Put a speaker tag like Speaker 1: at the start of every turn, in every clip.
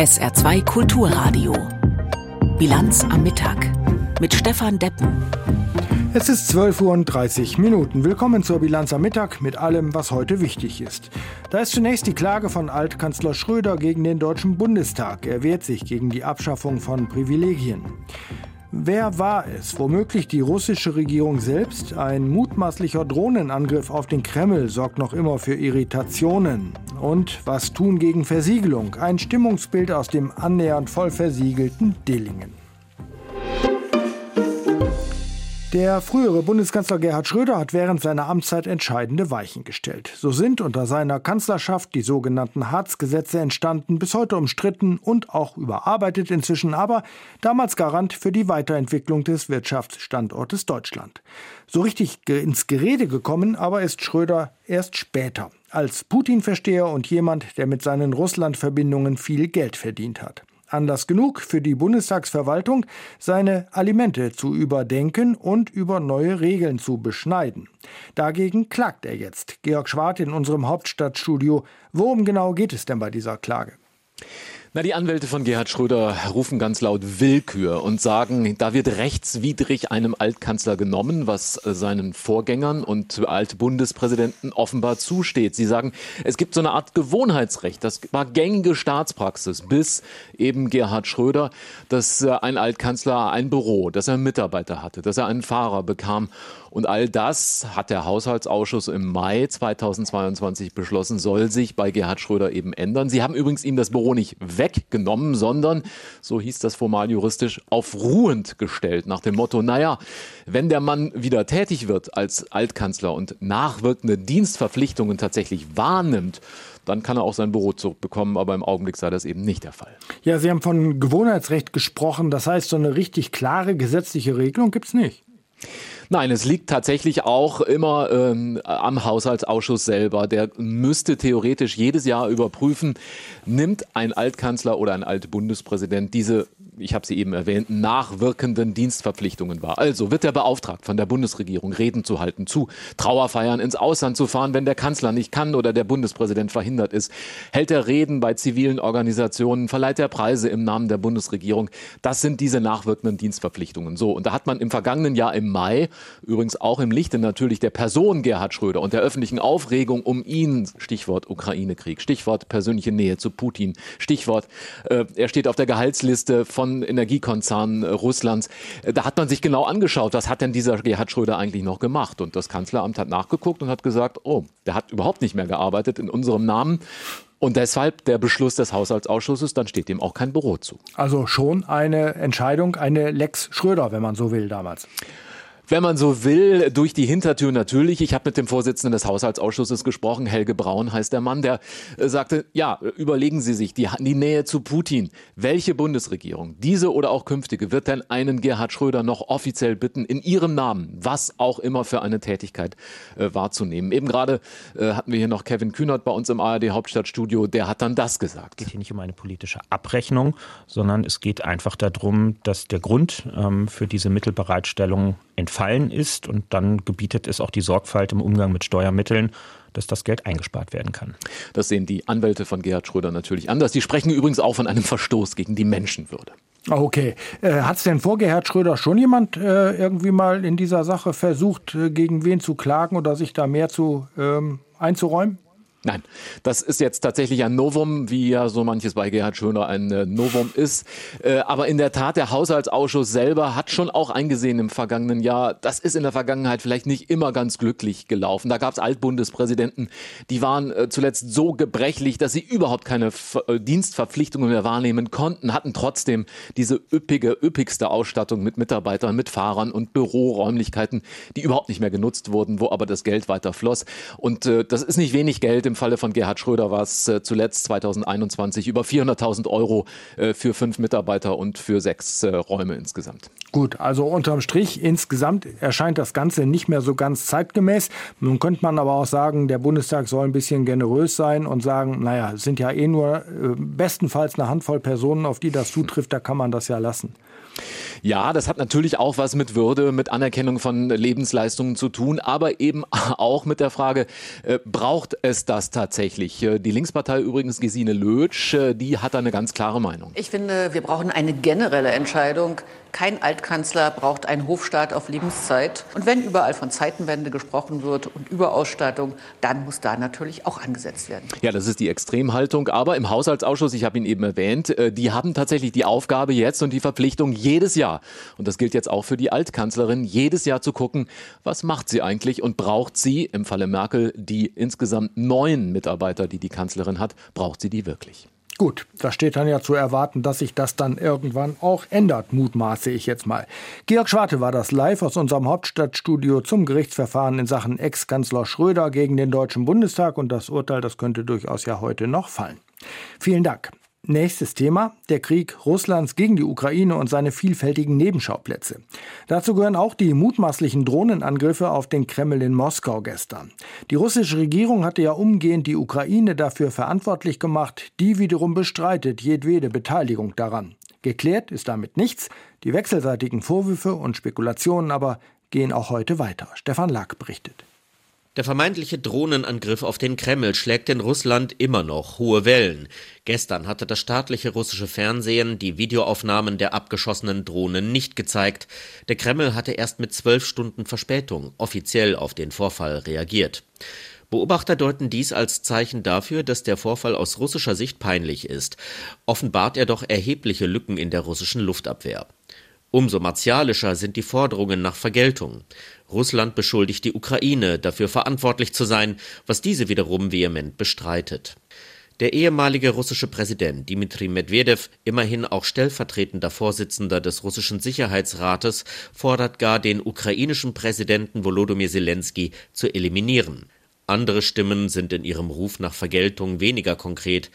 Speaker 1: SR2 Kulturradio. Bilanz am Mittag mit Stefan Deppen.
Speaker 2: Es ist 12.30 Uhr Minuten. Willkommen zur Bilanz am Mittag mit allem, was heute wichtig ist. Da ist zunächst die Klage von Altkanzler Schröder gegen den Deutschen Bundestag. Er wehrt sich gegen die Abschaffung von Privilegien. Wer war es? Womöglich die russische Regierung selbst? Ein mutmaßlicher Drohnenangriff auf den Kreml sorgt noch immer für Irritationen. Und was tun gegen Versiegelung? Ein Stimmungsbild aus dem annähernd voll versiegelten Dillingen. Der frühere Bundeskanzler Gerhard Schröder hat während seiner Amtszeit entscheidende Weichen gestellt. So sind unter seiner Kanzlerschaft die sogenannten Harz-Gesetze entstanden, bis heute umstritten und auch überarbeitet inzwischen, aber damals Garant für die Weiterentwicklung des Wirtschaftsstandortes Deutschland. So richtig ins Gerede gekommen aber ist Schröder erst später, als Putin-Versteher und jemand, der mit seinen Russland-Verbindungen viel Geld verdient hat. Anlass genug für die Bundestagsverwaltung, seine Alimente zu überdenken und über neue Regeln zu beschneiden. Dagegen klagt er jetzt. Georg Schwart in unserem Hauptstadtstudio. Worum genau geht es denn bei dieser Klage?
Speaker 3: Na, die Anwälte von Gerhard Schröder rufen ganz laut Willkür und sagen, da wird rechtswidrig einem Altkanzler genommen, was äh, seinen Vorgängern und Altbundespräsidenten offenbar zusteht. Sie sagen, es gibt so eine Art Gewohnheitsrecht. Das war gängige Staatspraxis bis eben Gerhard Schröder, dass äh, ein Altkanzler ein Büro, dass er Mitarbeiter hatte, dass er einen Fahrer bekam und all das hat der Haushaltsausschuss im Mai 2022 beschlossen, soll sich bei Gerhard Schröder eben ändern. Sie haben übrigens ihm das Büro nicht weggenommen, sondern, so hieß das formal juristisch, auf ruhend gestellt, nach dem Motto, naja, wenn der Mann wieder tätig wird als Altkanzler und nachwirkende Dienstverpflichtungen tatsächlich wahrnimmt, dann kann er auch sein Büro zurückbekommen, aber im Augenblick sei das eben nicht der Fall.
Speaker 2: Ja, Sie haben von Gewohnheitsrecht gesprochen, das heißt, so eine richtig klare gesetzliche Regelung gibt es nicht.
Speaker 3: Nein, es liegt tatsächlich auch immer ähm, am Haushaltsausschuss selber. Der müsste theoretisch jedes Jahr überprüfen, nimmt ein Altkanzler oder ein Altbundespräsident diese ich habe sie eben erwähnt, nachwirkenden Dienstverpflichtungen wahr. Also wird er beauftragt von der Bundesregierung, Reden zu halten, zu Trauerfeiern ins Ausland zu fahren, wenn der Kanzler nicht kann oder der Bundespräsident verhindert ist, hält er Reden bei zivilen Organisationen, verleiht er Preise im Namen der Bundesregierung. Das sind diese nachwirkenden Dienstverpflichtungen. So, und da hat man im vergangenen Jahr im Mai, übrigens auch im Lichte natürlich der Person Gerhard Schröder und der öffentlichen Aufregung um ihn, Stichwort Ukraine-Krieg, Stichwort persönliche Nähe zu Putin, Stichwort, äh, er steht auf der Gehaltsliste von von Energiekonzernen äh, Russlands. Äh, da hat man sich genau angeschaut, was hat denn dieser Gerhard Schröder eigentlich noch gemacht? Und das Kanzleramt hat nachgeguckt und hat gesagt, oh, der hat überhaupt nicht mehr gearbeitet in unserem Namen. Und deshalb der Beschluss des Haushaltsausschusses, dann steht dem auch kein Büro zu.
Speaker 2: Also schon eine Entscheidung, eine Lex Schröder, wenn man so will, damals
Speaker 3: wenn man so will, durch die Hintertür natürlich. Ich habe mit dem Vorsitzenden des Haushaltsausschusses gesprochen, Helge Braun heißt der Mann, der äh, sagte, ja, überlegen Sie sich, die, die Nähe zu Putin. Welche Bundesregierung, diese oder auch künftige, wird denn einen Gerhard Schröder noch offiziell bitten, in ihrem Namen, was auch immer für eine Tätigkeit äh, wahrzunehmen? Eben gerade äh, hatten wir hier noch Kevin Kühnert bei uns im ARD Hauptstadtstudio, der hat dann das gesagt.
Speaker 4: Es geht hier nicht um eine politische Abrechnung, sondern es geht einfach darum, dass der Grund ähm, für diese Mittelbereitstellung entfallen ist und dann gebietet es auch die Sorgfalt im Umgang mit Steuermitteln, dass das Geld eingespart werden kann.
Speaker 3: Das sehen die Anwälte von Gerhard Schröder natürlich anders. Die sprechen übrigens auch von einem Verstoß gegen die Menschenwürde.
Speaker 2: Okay. Äh, Hat es denn vor Gerhard Schröder schon jemand äh, irgendwie mal in dieser Sache versucht, äh, gegen wen zu klagen oder sich da mehr zu ähm, einzuräumen?
Speaker 3: Nein, das ist jetzt tatsächlich ein Novum, wie ja so manches bei Gerhard Schöner ein äh, Novum ist. Äh, aber in der Tat, der Haushaltsausschuss selber hat schon auch eingesehen im vergangenen Jahr, das ist in der Vergangenheit vielleicht nicht immer ganz glücklich gelaufen. Da gab es Altbundespräsidenten, die waren äh, zuletzt so gebrechlich, dass sie überhaupt keine Dienstverpflichtungen mehr wahrnehmen konnten, hatten trotzdem diese üppige, üppigste Ausstattung mit Mitarbeitern, mit Fahrern und Büroräumlichkeiten, die überhaupt nicht mehr genutzt wurden, wo aber das Geld weiter floss. Und das ist nicht wenig Geld im Falle von Gerhard Schröder war es äh, zuletzt 2021 über 400.000 Euro äh, für fünf Mitarbeiter und für sechs äh, Räume insgesamt.
Speaker 2: Gut, also unterm Strich insgesamt erscheint das Ganze nicht mehr so ganz zeitgemäß. Nun könnte man aber auch sagen, der Bundestag soll ein bisschen generös sein und sagen, naja, es sind ja eh nur bestenfalls eine Handvoll Personen, auf die das zutrifft, da kann man das ja lassen.
Speaker 3: Ja, das hat natürlich auch was mit Würde, mit Anerkennung von Lebensleistungen zu tun, aber eben auch mit der Frage, äh, braucht es das? tatsächlich? Äh, die Linkspartei übrigens, Gesine Lötsch, äh, die hat da eine ganz klare Meinung.
Speaker 5: Ich finde, wir brauchen eine generelle Entscheidung. Kein Altkanzler braucht einen Hofstaat auf Lebenszeit. Und wenn überall von Zeitenwende gesprochen wird und Überausstattung, dann muss da natürlich auch angesetzt werden.
Speaker 3: Ja, das ist die Extremhaltung. Aber im Haushaltsausschuss, ich habe ihn eben erwähnt, äh, die haben tatsächlich die Aufgabe jetzt und die Verpflichtung jedes Jahr, und das gilt jetzt auch für die Altkanzlerin, jedes Jahr zu gucken, was macht sie eigentlich und braucht sie im Falle Merkel die insgesamt neun Mitarbeiter, die die Kanzlerin hat, braucht sie die wirklich?
Speaker 2: Gut, da steht dann ja zu erwarten, dass sich das dann irgendwann auch ändert, mutmaße ich jetzt mal. Georg Schwarte war das live aus unserem Hauptstadtstudio zum Gerichtsverfahren in Sachen Ex-Kanzler Schröder gegen den Deutschen Bundestag und das Urteil, das könnte durchaus ja heute noch fallen. Vielen Dank. Nächstes Thema, der Krieg Russlands gegen die Ukraine und seine vielfältigen Nebenschauplätze. Dazu gehören auch die mutmaßlichen Drohnenangriffe auf den Kreml in Moskau gestern. Die russische Regierung hatte ja umgehend die Ukraine dafür verantwortlich gemacht, die wiederum bestreitet jedwede Beteiligung daran. Geklärt ist damit nichts, die wechselseitigen Vorwürfe und Spekulationen aber gehen auch heute weiter. Stefan Lack berichtet.
Speaker 6: Der vermeintliche Drohnenangriff auf den Kreml schlägt in Russland immer noch hohe Wellen. Gestern hatte das staatliche russische Fernsehen die Videoaufnahmen der abgeschossenen Drohnen nicht gezeigt. Der Kreml hatte erst mit zwölf Stunden Verspätung offiziell auf den Vorfall reagiert. Beobachter deuten dies als Zeichen dafür, dass der Vorfall aus russischer Sicht peinlich ist. Offenbart er doch erhebliche Lücken in der russischen Luftabwehr. Umso martialischer sind die Forderungen nach Vergeltung. Russland beschuldigt die Ukraine, dafür verantwortlich zu sein, was diese wiederum vehement bestreitet. Der ehemalige russische Präsident Dmitri Medvedev, immerhin auch stellvertretender Vorsitzender des russischen Sicherheitsrates, fordert gar den ukrainischen Präsidenten Volodymyr Zelensky zu eliminieren. Andere Stimmen sind in ihrem Ruf nach Vergeltung weniger konkret.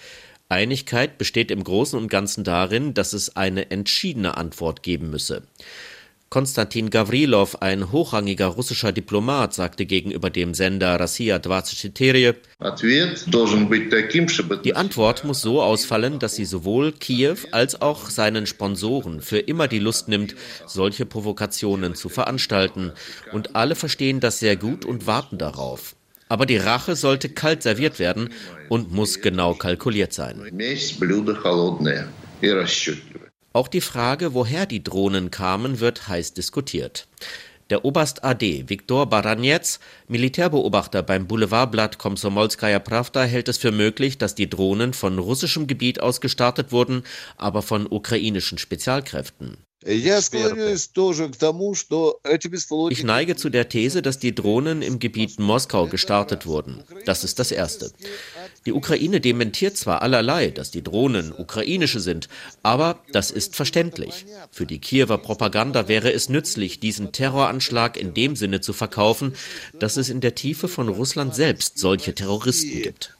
Speaker 6: Einigkeit besteht im Großen und Ganzen darin, dass es eine entschiedene Antwort geben müsse. Konstantin Gavrilov, ein hochrangiger russischer Diplomat, sagte gegenüber dem Sender Россия 24 Die Antwort muss so ausfallen, dass sie sowohl Kiew als auch seinen Sponsoren für immer die Lust nimmt, solche Provokationen zu veranstalten. Und alle verstehen das sehr gut und warten darauf. Aber die Rache sollte kalt serviert werden und muss genau kalkuliert sein. Auch die Frage, woher die Drohnen kamen, wird heiß diskutiert. Der Oberst AD Viktor Baranets, Militärbeobachter beim Boulevardblatt Komsomolskaya Pravda, hält es für möglich, dass die Drohnen von russischem Gebiet aus gestartet wurden, aber von ukrainischen Spezialkräften. Ich neige zu der These, dass die Drohnen im Gebiet Moskau gestartet wurden. Das ist das Erste. Die Ukraine dementiert zwar allerlei, dass die Drohnen ukrainische sind, aber das ist verständlich. Für die Kiewer Propaganda wäre es nützlich, diesen Terroranschlag in dem Sinne zu verkaufen, dass es in der Tiefe von Russland selbst solche Terroristen gibt.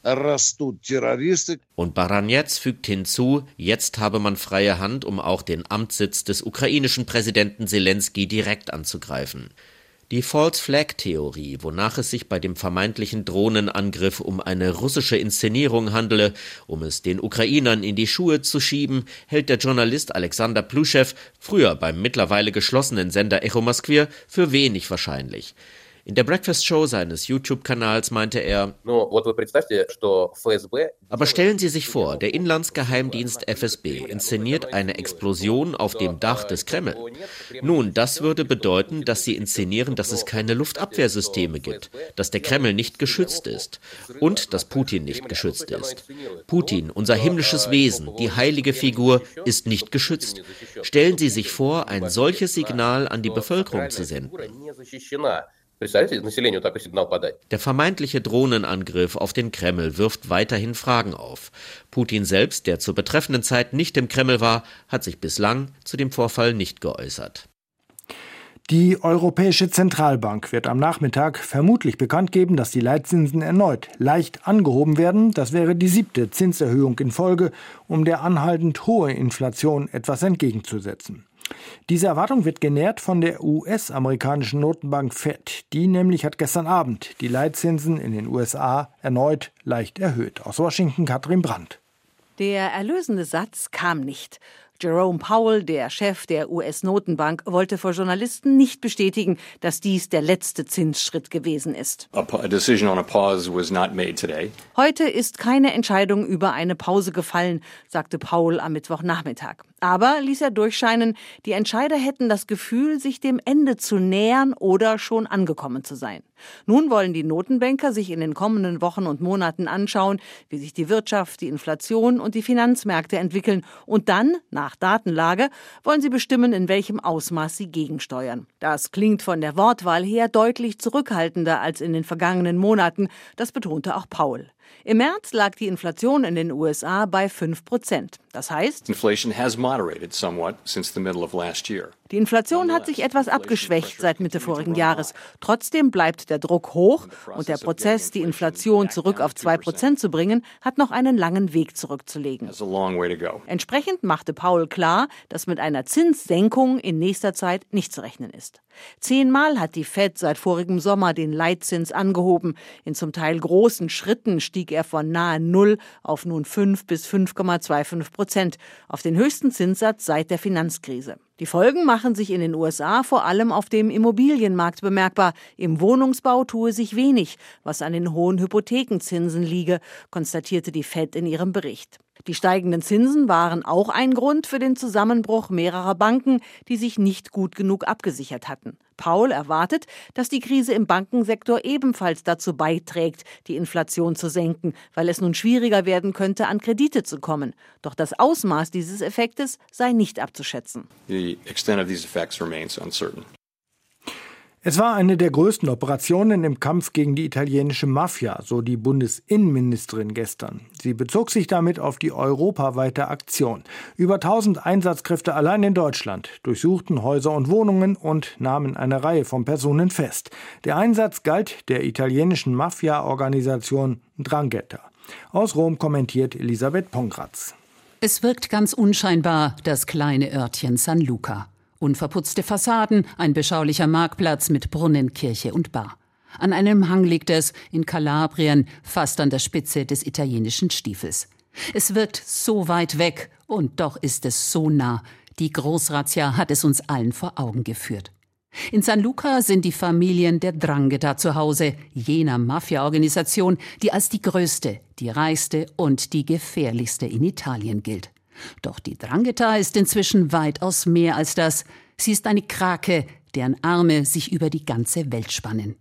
Speaker 6: Und Baranets fügt hinzu, jetzt habe man freie Hand, um auch den Amtssitz des ukrainischen Präsidenten Zelensky direkt anzugreifen. Die False Flag Theorie, wonach es sich bei dem vermeintlichen Drohnenangriff um eine russische Inszenierung handele, um es den Ukrainern in die Schuhe zu schieben, hält der Journalist Alexander Pluschew, früher beim mittlerweile geschlossenen Sender Echo Moskwir, für wenig wahrscheinlich. In der Breakfast Show seines YouTube-Kanals meinte er, aber stellen Sie sich vor, der Inlandsgeheimdienst FSB inszeniert eine Explosion auf dem Dach des Kreml. Nun, das würde bedeuten, dass Sie inszenieren, dass es keine Luftabwehrsysteme gibt, dass der Kreml nicht geschützt ist und dass Putin nicht geschützt ist. Putin, unser himmlisches Wesen, die heilige Figur, ist nicht geschützt. Stellen Sie sich vor, ein solches Signal an die Bevölkerung zu senden. Der vermeintliche Drohnenangriff auf den Kreml wirft weiterhin Fragen auf. Putin selbst, der zur betreffenden Zeit nicht im Kreml war, hat sich bislang zu dem Vorfall nicht geäußert.
Speaker 2: Die Europäische Zentralbank wird am Nachmittag vermutlich bekannt geben, dass die Leitzinsen erneut leicht angehoben werden. Das wäre die siebte Zinserhöhung in Folge, um der anhaltend hohe Inflation etwas entgegenzusetzen. Diese Erwartung wird genährt von der US-amerikanischen Notenbank Fed. Die nämlich hat gestern Abend die Leitzinsen in den USA erneut leicht erhöht. Aus Washington Katrin Brandt.
Speaker 7: Der erlösende Satz kam nicht. Jerome Powell, der Chef der US-Notenbank, wollte vor Journalisten nicht bestätigen, dass dies der letzte Zinsschritt gewesen ist. Heute ist keine Entscheidung über eine Pause gefallen, sagte Powell am Mittwochnachmittag. Aber ließ er durchscheinen, die Entscheider hätten das Gefühl, sich dem Ende zu nähern oder schon angekommen zu sein. Nun wollen die Notenbanker sich in den kommenden Wochen und Monaten anschauen, wie sich die Wirtschaft, die Inflation und die Finanzmärkte entwickeln und dann, nach Datenlage, wollen sie bestimmen, in welchem Ausmaß sie gegensteuern. Das klingt von der Wortwahl her deutlich zurückhaltender als in den vergangenen Monaten, das betonte auch Paul. Im März lag die Inflation in den USA bei 5 Prozent. Das heißt, die Inflation hat sich etwas abgeschwächt seit Mitte vorigen Jahres. Trotzdem bleibt der Druck hoch und der Prozess, die Inflation zurück auf 2 Prozent zu bringen, hat noch einen langen Weg zurückzulegen. Entsprechend machte Paul klar, dass mit einer Zinssenkung in nächster Zeit nicht zu rechnen ist. Zehnmal hat die Fed seit vorigem Sommer den Leitzins angehoben. In zum Teil großen Schritten stieg er von nahe Null auf nun 5 bis 5,25 Prozent, auf den höchsten Zinssatz seit der Finanzkrise. Die Folgen machen sich in den USA vor allem auf dem Immobilienmarkt bemerkbar. Im Wohnungsbau tue sich wenig, was an den hohen Hypothekenzinsen liege, konstatierte die Fed in ihrem Bericht. Die steigenden Zinsen waren auch ein Grund für den Zusammenbruch mehrerer Banken, die sich nicht gut genug abgesichert hatten. Paul erwartet, dass die Krise im Bankensektor ebenfalls dazu beiträgt, die Inflation zu senken, weil es nun schwieriger werden könnte, an Kredite zu kommen. Doch das Ausmaß dieses Effektes sei nicht abzuschätzen. The extent of these effects remains uncertain.
Speaker 2: Es war eine der größten Operationen im Kampf gegen die italienische Mafia, so die Bundesinnenministerin gestern. Sie bezog sich damit auf die europaweite Aktion. Über 1000 Einsatzkräfte allein in Deutschland durchsuchten Häuser und Wohnungen und nahmen eine Reihe von Personen fest. Der Einsatz galt der italienischen Mafia-Organisation Drangheta. Aus Rom kommentiert Elisabeth Pongratz.
Speaker 8: Es wirkt ganz unscheinbar, das kleine Örtchen San Luca. Unverputzte Fassaden, ein beschaulicher Marktplatz mit Brunnen, Kirche und Bar. An einem Hang liegt es, in Kalabrien, fast an der Spitze des italienischen Stiefels. Es wirkt so weit weg, und doch ist es so nah. Die Großrazzia hat es uns allen vor Augen geführt. In San Luca sind die Familien der Drangheta zu Hause, jener Mafia-Organisation, die als die größte, die reichste und die gefährlichste in Italien gilt. Doch die Drangheta ist inzwischen weitaus mehr als das. Sie ist eine Krake, deren Arme sich über die ganze Welt spannen.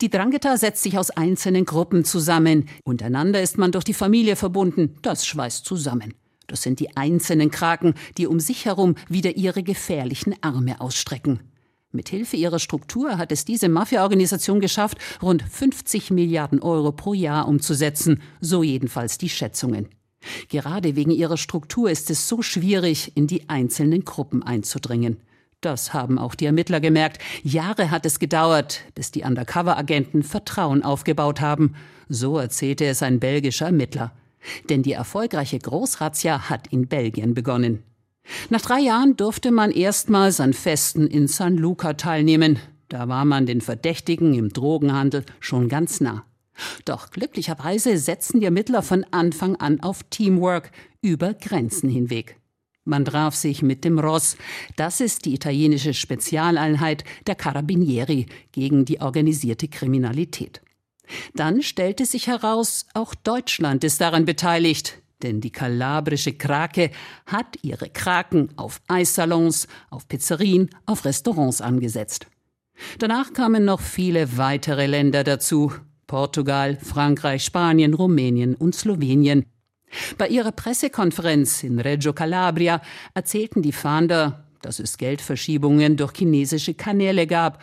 Speaker 8: Die Drangheta setzt sich aus einzelnen Gruppen zusammen. Untereinander ist man durch die Familie verbunden. Das schweißt zusammen. Das sind die einzelnen Kraken, die um sich herum wieder ihre gefährlichen Arme ausstrecken. Mit Hilfe ihrer Struktur hat es diese Mafia-Organisation geschafft, rund 50 Milliarden Euro pro Jahr umzusetzen, so jedenfalls die Schätzungen. Gerade wegen ihrer Struktur ist es so schwierig, in die einzelnen Gruppen einzudringen. Das haben auch die Ermittler gemerkt. Jahre hat es gedauert, bis die Undercover-Agenten Vertrauen aufgebaut haben. So erzählte es ein belgischer Ermittler. Denn die erfolgreiche Großrazzia hat in Belgien begonnen. Nach drei Jahren durfte man erstmals an Festen in San Luca teilnehmen. Da war man den Verdächtigen im Drogenhandel schon ganz nah. Doch glücklicherweise setzen die Ermittler von Anfang an auf Teamwork über Grenzen hinweg. Man traf sich mit dem Ross. Das ist die italienische Spezialeinheit der Carabinieri gegen die organisierte Kriminalität. Dann stellte sich heraus, auch Deutschland ist daran beteiligt, denn die kalabrische Krake hat ihre Kraken auf Eissalons, auf Pizzerien, auf Restaurants angesetzt. Danach kamen noch viele weitere Länder dazu, Portugal, Frankreich, Spanien, Rumänien und Slowenien. Bei ihrer Pressekonferenz in Reggio Calabria erzählten die Fahnder, dass es Geldverschiebungen durch chinesische Kanäle gab,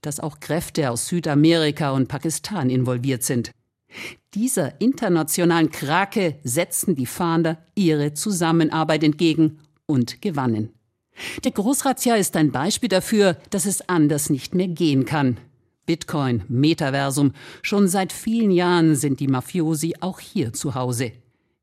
Speaker 8: dass auch Kräfte aus Südamerika und Pakistan involviert sind. Dieser internationalen Krake setzten die Fahnder ihre Zusammenarbeit entgegen und gewannen. Der Großrazzia ist ein Beispiel dafür, dass es anders nicht mehr gehen kann. Bitcoin, Metaversum. Schon seit vielen Jahren sind die Mafiosi auch hier zu Hause.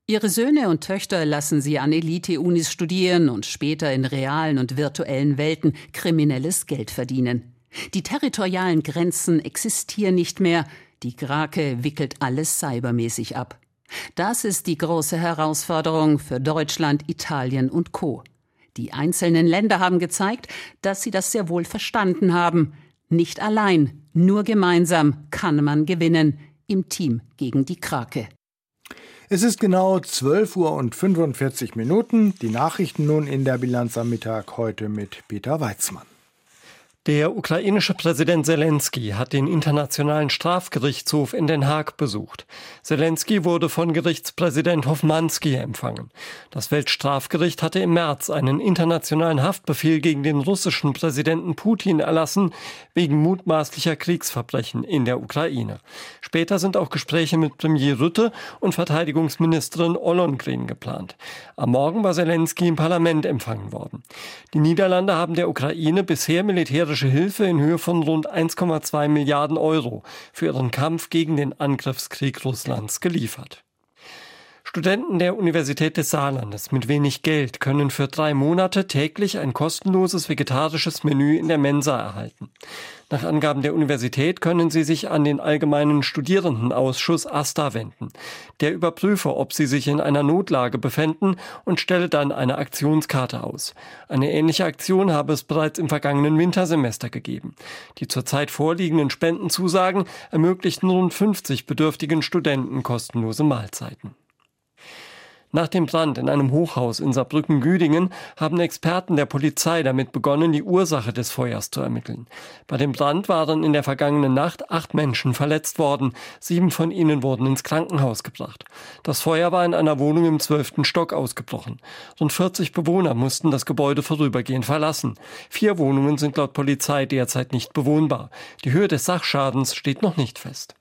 Speaker 8: Ihre Söhne und Töchter lassen sie an Elite-Unis studieren und später in realen und virtuellen Welten kriminelles Geld verdienen. Die territorialen Grenzen existieren nicht mehr. Die Krake wickelt alles cybermäßig ab. Das ist die große Herausforderung für Deutschland, Italien und Co. Die einzelnen Länder haben gezeigt, dass sie das sehr wohl verstanden haben. Nicht allein, nur gemeinsam kann man gewinnen. Im Team gegen die Krake.
Speaker 2: Es ist genau 12 Uhr und 45 Minuten. Die Nachrichten nun in der Bilanz am Mittag heute mit Peter Weizmann.
Speaker 9: Der ukrainische Präsident Zelensky hat den Internationalen Strafgerichtshof in Den Haag besucht. Zelensky wurde von Gerichtspräsident Hofmanski empfangen. Das Weltstrafgericht hatte im März einen internationalen Haftbefehl gegen den russischen Präsidenten Putin erlassen, wegen mutmaßlicher Kriegsverbrechen in der Ukraine. Später sind auch Gespräche mit Premier Rütte und Verteidigungsministerin Ollongren geplant. Am Morgen war Zelensky im Parlament empfangen worden. Die Niederlande haben der Ukraine bisher militärische militärische Hilfe in Höhe von rund 1,2 Milliarden Euro für ihren Kampf gegen den Angriffskrieg Russlands geliefert. Studenten der Universität des Saarlandes mit wenig Geld können für drei Monate täglich ein kostenloses vegetarisches Menü in der Mensa erhalten. Nach Angaben der Universität können sie sich an den Allgemeinen Studierendenausschuss ASTA wenden. Der überprüfe, ob sie sich in einer Notlage befänden und stelle dann eine Aktionskarte aus. Eine ähnliche Aktion habe es bereits im vergangenen Wintersemester gegeben. Die zurzeit vorliegenden Spendenzusagen ermöglichten rund 50 bedürftigen Studenten kostenlose Mahlzeiten. Nach dem Brand in einem Hochhaus in Saarbrücken-Güdingen haben Experten der Polizei damit begonnen, die Ursache des Feuers zu ermitteln. Bei dem Brand waren in der vergangenen Nacht acht Menschen verletzt worden. Sieben von ihnen wurden ins Krankenhaus gebracht. Das Feuer war in einer Wohnung im zwölften Stock ausgebrochen. Rund 40 Bewohner mussten das Gebäude vorübergehend verlassen. Vier Wohnungen sind laut Polizei derzeit nicht bewohnbar. Die Höhe des Sachschadens steht noch nicht fest.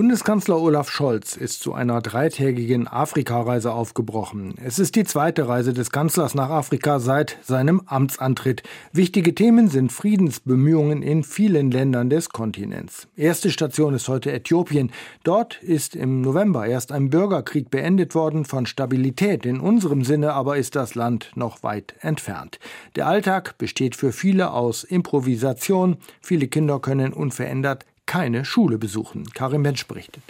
Speaker 2: Bundeskanzler Olaf Scholz ist zu einer dreitägigen Afrikareise aufgebrochen. Es ist die zweite Reise des Kanzlers nach Afrika seit seinem Amtsantritt. Wichtige Themen sind Friedensbemühungen in vielen Ländern des Kontinents. Erste Station ist heute Äthiopien. Dort ist im November erst ein Bürgerkrieg beendet worden. Von Stabilität in unserem Sinne aber ist das Land noch weit entfernt. Der Alltag besteht für viele aus Improvisation. Viele Kinder können unverändert keine Schule besuchen. Karim Mensch berichtet.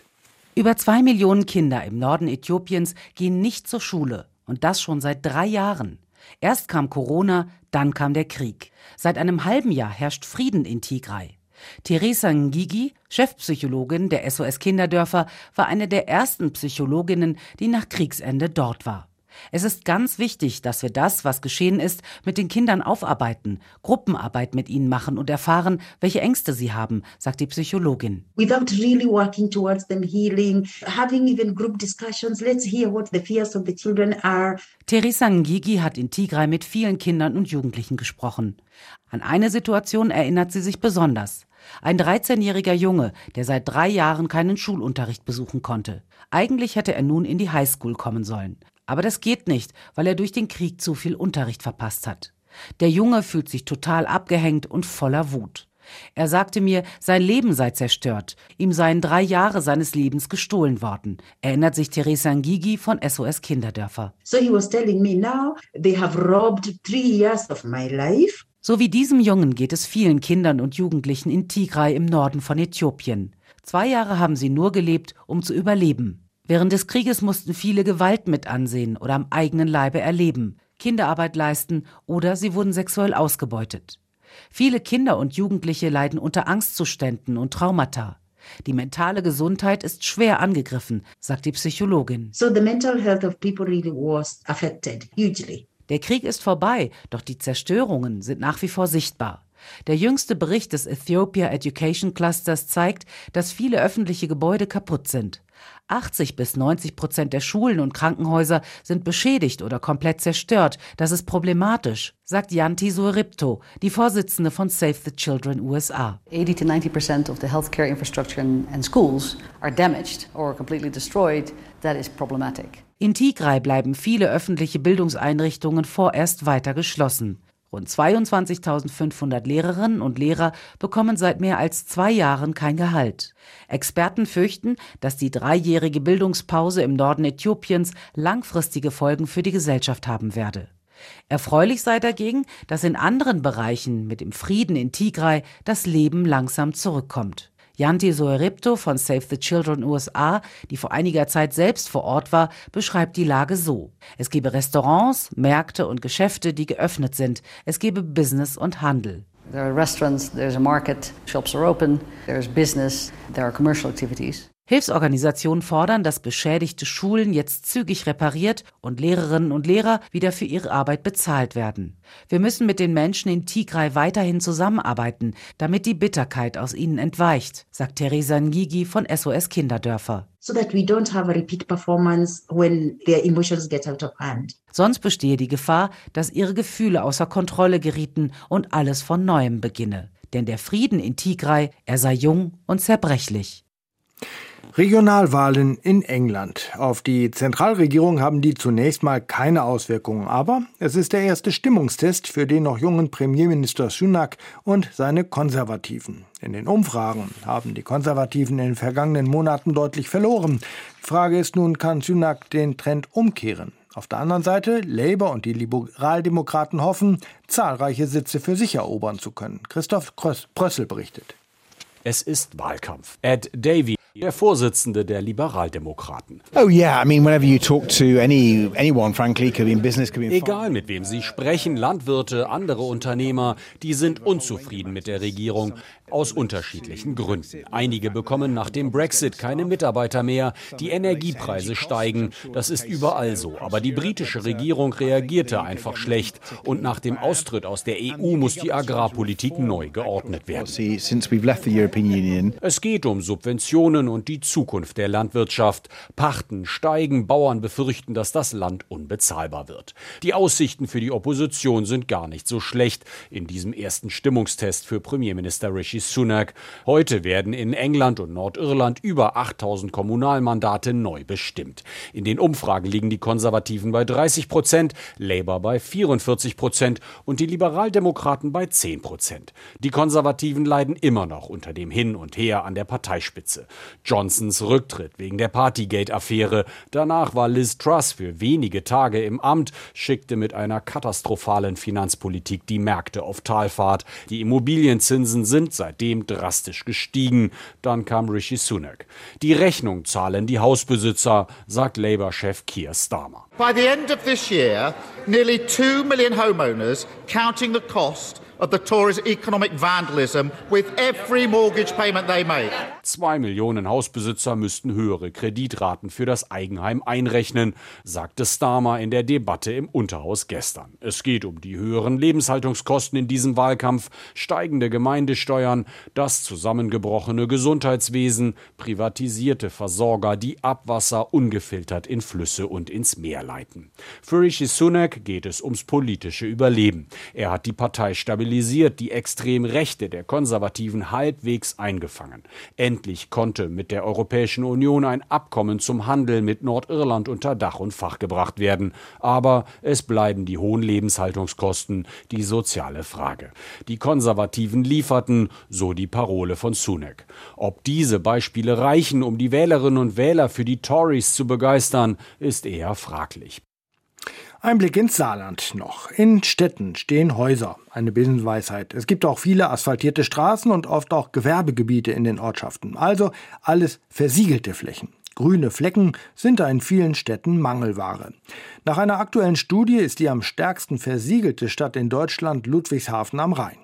Speaker 10: Über zwei Millionen Kinder im Norden Äthiopiens gehen nicht zur Schule. Und das schon seit drei Jahren. Erst kam Corona, dann kam der Krieg. Seit einem halben Jahr herrscht Frieden in Tigray. Theresa Ngigi, Chefpsychologin der SOS Kinderdörfer, war eine der ersten Psychologinnen, die nach Kriegsende dort war. Es ist ganz wichtig, dass wir das, was geschehen ist, mit den Kindern aufarbeiten, Gruppenarbeit mit ihnen machen und erfahren, welche Ängste sie haben, sagt die Psychologin. Without really working towards them healing, having even group discussions, let's hear what the fears of the children are. Teresa Ngigi hat in Tigray mit vielen Kindern und Jugendlichen gesprochen. An eine Situation erinnert sie sich besonders. Ein 13-jähriger Junge, der seit drei Jahren keinen Schulunterricht besuchen konnte. Eigentlich hätte er nun in die Highschool kommen sollen. Aber das geht nicht, weil er durch den Krieg zu viel Unterricht verpasst hat. Der Junge fühlt sich total abgehängt und voller Wut. Er sagte mir, sein Leben sei zerstört. Ihm seien drei Jahre seines Lebens gestohlen worden. Erinnert sich Teresa Ngigi von SOS Kinderdörfer. So he was telling me now they have robbed three years of my life. So wie diesem Jungen geht es vielen Kindern und Jugendlichen in Tigray im Norden von Äthiopien. Zwei Jahre haben sie nur gelebt, um zu überleben. Während des Krieges mussten viele Gewalt mit ansehen oder am eigenen Leibe erleben, Kinderarbeit leisten oder sie wurden sexuell ausgebeutet. Viele Kinder und Jugendliche leiden unter Angstzuständen und Traumata. Die mentale Gesundheit ist schwer angegriffen, sagt die Psychologin. So the mental health of people really was affected hugely. Der Krieg ist vorbei, doch die Zerstörungen sind nach wie vor sichtbar. Der jüngste Bericht des Ethiopia Education Clusters zeigt, dass viele öffentliche Gebäude kaputt sind. 80 bis 90 Prozent der Schulen und Krankenhäuser sind beschädigt oder komplett zerstört. Das ist problematisch, sagt Yanti Sueripto, die Vorsitzende von Save the Children USA. 80 to 90 percent of the healthcare infrastructure and schools are damaged or completely destroyed. That is problematic. In Tigray bleiben viele öffentliche Bildungseinrichtungen vorerst weiter geschlossen. Rund 22.500 Lehrerinnen und Lehrer bekommen seit mehr als zwei Jahren kein Gehalt. Experten fürchten, dass die dreijährige Bildungspause im Norden Äthiopiens langfristige Folgen für die Gesellschaft haben werde. Erfreulich sei dagegen, dass in anderen Bereichen mit dem Frieden in Tigray das Leben langsam zurückkommt. Yanti Soeripto von Save the Children USA, die vor einiger Zeit selbst vor Ort war, beschreibt die Lage so. Es gebe Restaurants, Märkte und Geschäfte, die geöffnet sind. Es gebe Business und Handel.
Speaker 11: There are restaurants, there's a market, shops are open, there's business, there are commercial activities.
Speaker 10: Hilfsorganisationen fordern, dass beschädigte Schulen jetzt zügig repariert und Lehrerinnen und Lehrer wieder für ihre Arbeit bezahlt werden. Wir müssen mit den Menschen in Tigray weiterhin zusammenarbeiten, damit die Bitterkeit aus ihnen entweicht, sagt Theresa Ngigi von SOS Kinderdörfer.
Speaker 12: So that we don't have a repeat performance when their emotions get out of hand.
Speaker 10: Sonst bestehe die Gefahr, dass ihre Gefühle außer Kontrolle gerieten und alles von neuem beginne. Denn der Frieden in Tigray, er sei jung und zerbrechlich.
Speaker 2: Regionalwahlen in England. Auf die Zentralregierung haben die zunächst mal keine Auswirkungen, aber es ist der erste Stimmungstest für den noch jungen Premierminister Sunak und seine Konservativen. In den Umfragen haben die Konservativen in den vergangenen Monaten deutlich verloren. Die Frage ist nun, kann Sunak den Trend umkehren? Auf der anderen Seite, Labour und die Liberaldemokraten hoffen, zahlreiche Sitze für sich erobern zu können. Christoph Brössel berichtet.
Speaker 13: Es ist Wahlkampf. Ed Davy der Vorsitzende der Liberaldemokraten.
Speaker 14: Oh yeah, I mean whenever you talk to any anyone frankly could be in business could be in
Speaker 13: Egal mit wem Sie sprechen, Landwirte, andere Unternehmer, die sind unzufrieden mit der Regierung aus unterschiedlichen Gründen. Einige bekommen nach dem Brexit keine Mitarbeiter mehr, die Energiepreise steigen, das ist überall so, aber die britische Regierung reagierte einfach schlecht und nach dem Austritt aus der EU muss die Agrarpolitik neu geordnet werden. Es geht um Subventionen und die Zukunft der Landwirtschaft. Pachten steigen, Bauern befürchten, dass das Land unbezahlbar wird. Die Aussichten für die Opposition sind gar nicht so schlecht in diesem ersten Stimmungstest für Premierminister Rishi Sunak. Heute werden in England und Nordirland über 8000 Kommunalmandate neu bestimmt. In den Umfragen liegen die Konservativen bei 30 Prozent, Labour bei 44 Prozent und die Liberaldemokraten bei 10 Prozent. Die Konservativen leiden immer noch unter dem Hin und Her an der Parteispitze. Johnsons Rücktritt wegen der Partygate-Affäre. Danach war Liz Truss für wenige Tage im Amt, schickte mit einer katastrophalen Finanzpolitik die Märkte auf Talfahrt. Die Immobilienzinsen sind seitdem drastisch gestiegen. Dann kam Rishi Sunak. Die Rechnung zahlen die Hausbesitzer, sagt Labour-Chef Keir Starmer.
Speaker 15: By the end of this year, nearly 2 million homeowners, counting the cost of the Tories' economic vandalism with every mortgage payment they make.
Speaker 13: Zwei Millionen Hausbesitzer müssten höhere Kreditraten für das Eigenheim einrechnen, sagte Starmer in der Debatte im Unterhaus gestern. Es geht um die höheren Lebenshaltungskosten in diesem Wahlkampf, steigende Gemeindesteuern, das zusammengebrochene Gesundheitswesen, privatisierte Versorger, die Abwasser ungefiltert in Flüsse und ins Meer leiten. Für Rishi Sunak geht es ums politische Überleben. Er hat die Partei stabilisiert stabilisiert die Extremrechte der Konservativen halbwegs eingefangen. Endlich konnte mit der Europäischen Union ein Abkommen zum Handel mit Nordirland unter Dach und Fach gebracht werden. Aber es bleiben die hohen Lebenshaltungskosten die soziale Frage. Die Konservativen lieferten, so die Parole von Sunak. Ob diese Beispiele reichen, um die Wählerinnen und Wähler für die Tories zu begeistern, ist eher fraglich.
Speaker 2: Ein Blick ins Saarland noch. In Städten stehen Häuser, eine Binsenweisheit. Es gibt auch viele asphaltierte Straßen und oft auch Gewerbegebiete in den Ortschaften. Also alles versiegelte Flächen. Grüne Flecken sind da in vielen Städten Mangelware. Nach einer aktuellen Studie ist die am stärksten versiegelte Stadt in Deutschland Ludwigshafen am Rhein.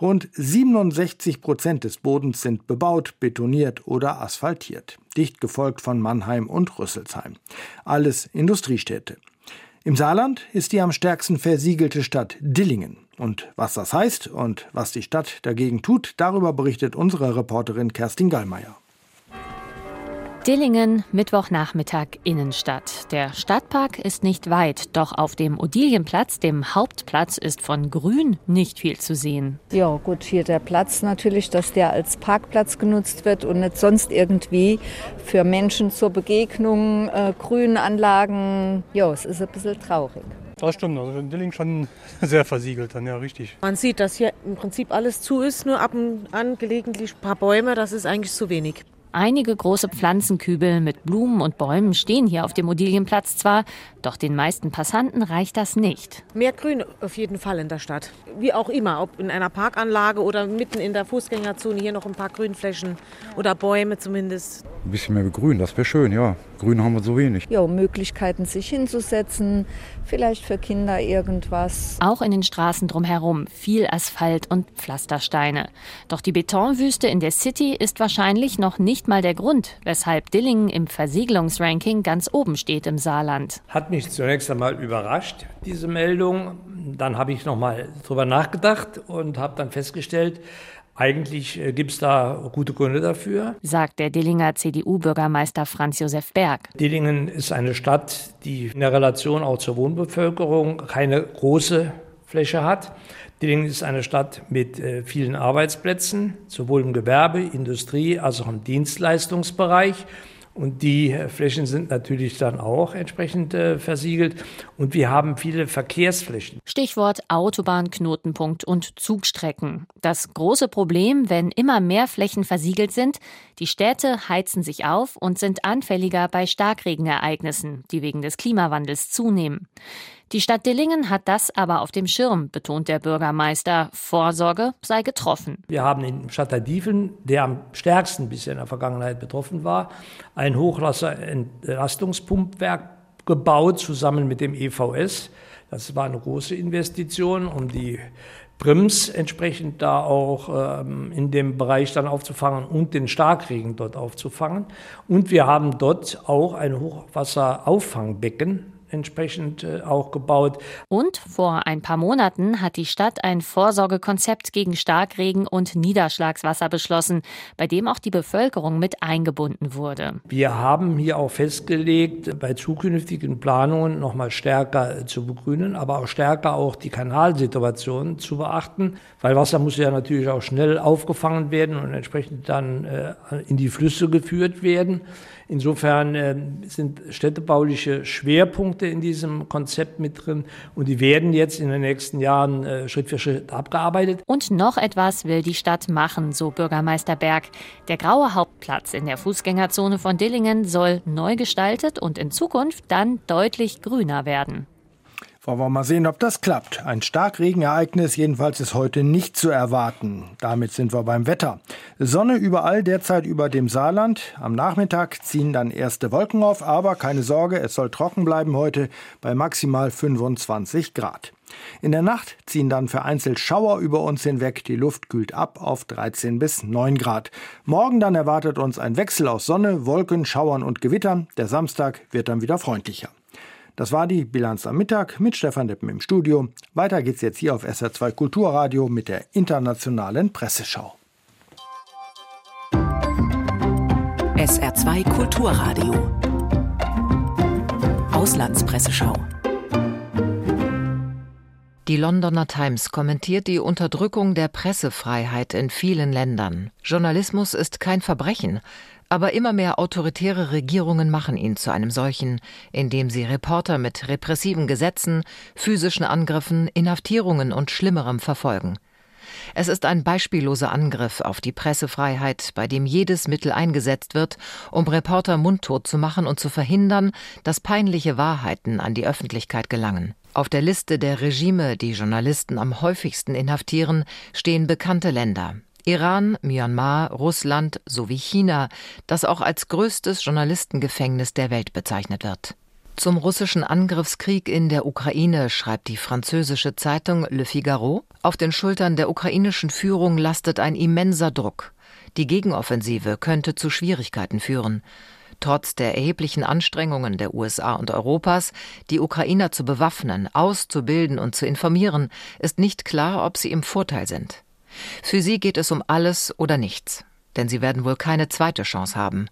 Speaker 2: Rund 67 Prozent des Bodens sind bebaut, betoniert oder asphaltiert. Dicht gefolgt von Mannheim und Rüsselsheim. Alles Industriestädte. Im Saarland ist die am stärksten versiegelte Stadt Dillingen. Und was das heißt und was die Stadt dagegen tut, darüber berichtet unsere Reporterin Kerstin Gallmeier.
Speaker 16: Dillingen, Mittwochnachmittag, Innenstadt. Der Stadtpark ist nicht weit, doch auf dem Odilienplatz, dem Hauptplatz, ist von Grün nicht viel zu sehen.
Speaker 17: Ja, gut, hier der Platz natürlich, dass der als Parkplatz genutzt wird und nicht sonst irgendwie für Menschen zur Begegnung, äh, Grünanlagen. Ja, es ist ein bisschen traurig.
Speaker 18: Das stimmt, also in Dilling schon sehr versiegelt dann, ja, richtig.
Speaker 19: Man sieht, dass hier im Prinzip alles zu ist, nur ab und an gelegentlich ein paar Bäume, das ist eigentlich zu wenig.
Speaker 16: Einige große Pflanzenkübel mit Blumen und Bäumen stehen hier auf dem Odilienplatz zwar, doch den meisten Passanten reicht das nicht.
Speaker 19: Mehr Grün auf jeden Fall in der Stadt. Wie auch immer, ob in einer Parkanlage oder mitten in der Fußgängerzone, hier noch ein paar Grünflächen oder Bäume zumindest.
Speaker 20: Ein bisschen mehr Grün, das wäre schön, ja. Grün haben wir so wenig.
Speaker 17: Ja, Möglichkeiten, sich hinzusetzen, vielleicht für Kinder irgendwas.
Speaker 16: Auch in den Straßen drumherum viel Asphalt und Pflastersteine. Doch die Betonwüste in der City ist wahrscheinlich noch nicht mal der Grund, weshalb Dillingen im Versiegelungsranking ganz oben steht im Saarland.
Speaker 21: Hat mich zunächst einmal überrascht, diese Meldung. Dann habe ich noch mal drüber nachgedacht und habe dann festgestellt, eigentlich äh, gibt es da gute Gründe dafür,
Speaker 16: sagt der Dillinger CDU-Bürgermeister Franz Josef Berg.
Speaker 21: Dillingen ist eine Stadt, die in der Relation auch zur Wohnbevölkerung keine große Fläche hat. Dillingen ist eine Stadt mit äh, vielen Arbeitsplätzen, sowohl im Gewerbe, Industrie als auch im Dienstleistungsbereich. Und die Flächen sind natürlich dann auch entsprechend äh, versiegelt. Und wir haben viele Verkehrsflächen.
Speaker 16: Stichwort Autobahnknotenpunkt und Zugstrecken. Das große Problem, wenn immer mehr Flächen versiegelt sind, die Städte heizen sich auf und sind anfälliger bei Starkregenereignissen, die wegen des Klimawandels zunehmen. Die Stadt Dillingen hat das aber auf dem Schirm, betont der Bürgermeister. Vorsorge sei getroffen.
Speaker 21: Wir haben in Stadterdiefen, der am stärksten bisher in der Vergangenheit betroffen war, ein Hochwasserentlastungspumpwerk gebaut, zusammen mit dem EVS. Das war eine große Investition, um die Prims entsprechend da auch ähm, in dem Bereich dann aufzufangen und den Starkregen dort aufzufangen. Und wir haben dort auch ein Hochwasserauffangbecken entsprechend äh, auch gebaut.
Speaker 16: Und vor ein paar Monaten hat die Stadt ein Vorsorgekonzept gegen Starkregen und Niederschlagswasser beschlossen, bei dem auch die Bevölkerung mit eingebunden wurde.
Speaker 21: Wir haben hier auch festgelegt, bei zukünftigen Planungen noch mal stärker zu begrünen, aber auch stärker auch die Kanalsituation zu beachten, weil Wasser muss ja natürlich auch schnell aufgefangen werden und entsprechend dann äh, in die Flüsse geführt werden. Insofern äh, sind städtebauliche Schwerpunkte in diesem Konzept mit drin und die werden jetzt in den nächsten Jahren äh, Schritt für Schritt abgearbeitet.
Speaker 16: Und noch etwas will die Stadt machen, so Bürgermeister Berg. Der graue Hauptplatz in der Fußgängerzone von Dillingen soll neu gestaltet und in Zukunft dann deutlich grüner werden.
Speaker 2: Wollen wir mal sehen, ob das klappt. Ein Starkregenereignis jedenfalls ist heute nicht zu erwarten. Damit sind wir beim Wetter. Sonne überall, derzeit über dem Saarland. Am Nachmittag ziehen dann erste Wolken auf, aber keine Sorge, es soll trocken bleiben heute bei maximal 25 Grad. In der Nacht ziehen dann vereinzelt Schauer über uns hinweg. Die Luft kühlt ab auf 13 bis 9 Grad. Morgen dann erwartet uns ein Wechsel aus Sonne, Wolken, Schauern und Gewittern. Der Samstag wird dann wieder freundlicher. Das war die Bilanz am Mittag mit Stefan Deppen im Studio. Weiter geht's jetzt hier auf SR2 Kulturradio mit der internationalen Presseschau.
Speaker 1: SR2 Kulturradio. Auslandspresseschau.
Speaker 22: Die Londoner Times kommentiert die Unterdrückung der Pressefreiheit in vielen Ländern. Journalismus ist kein Verbrechen, aber immer mehr autoritäre Regierungen machen ihn zu einem solchen, indem sie Reporter mit repressiven Gesetzen, physischen Angriffen, Inhaftierungen und Schlimmerem verfolgen. Es ist ein beispielloser Angriff auf die Pressefreiheit, bei dem jedes Mittel eingesetzt wird, um Reporter mundtot zu machen und zu verhindern, dass peinliche Wahrheiten an die Öffentlichkeit gelangen. Auf der Liste der Regime, die Journalisten am häufigsten inhaftieren, stehen bekannte Länder. Iran, Myanmar, Russland sowie China, das auch als größtes Journalistengefängnis der Welt bezeichnet wird. Zum russischen Angriffskrieg in der Ukraine schreibt die französische Zeitung Le Figaro, auf den Schultern der ukrainischen Führung lastet ein immenser Druck. Die Gegenoffensive könnte zu Schwierigkeiten führen. Trotz der erheblichen Anstrengungen der USA und Europas, die Ukrainer zu bewaffnen, auszubilden und zu informieren, ist nicht klar, ob sie im Vorteil sind. Für sie geht es um alles oder nichts, denn sie werden wohl keine zweite Chance haben.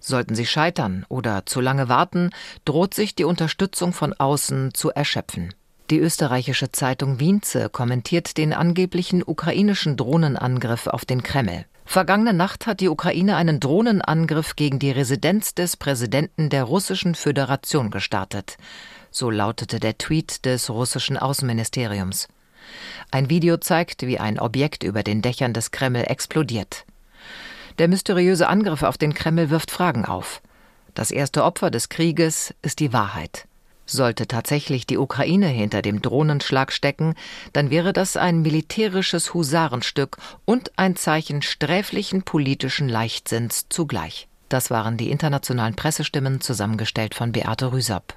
Speaker 22: Sollten sie scheitern oder zu lange warten, droht sich die Unterstützung von außen zu erschöpfen. Die österreichische Zeitung Wienze kommentiert den angeblichen ukrainischen Drohnenangriff auf den Kreml. Vergangene Nacht hat die Ukraine einen Drohnenangriff gegen die Residenz des Präsidenten der Russischen Föderation gestartet. So lautete der Tweet des russischen Außenministeriums. Ein Video zeigt, wie ein Objekt über den Dächern des Kreml explodiert. Der mysteriöse Angriff auf den Kreml wirft Fragen auf. Das erste Opfer des Krieges ist die Wahrheit. Sollte tatsächlich die Ukraine hinter dem Drohnenschlag stecken, dann wäre das ein militärisches Husarenstück und ein Zeichen sträflichen politischen Leichtsinns zugleich. Das waren die internationalen Pressestimmen, zusammengestellt von Beate Rüsap.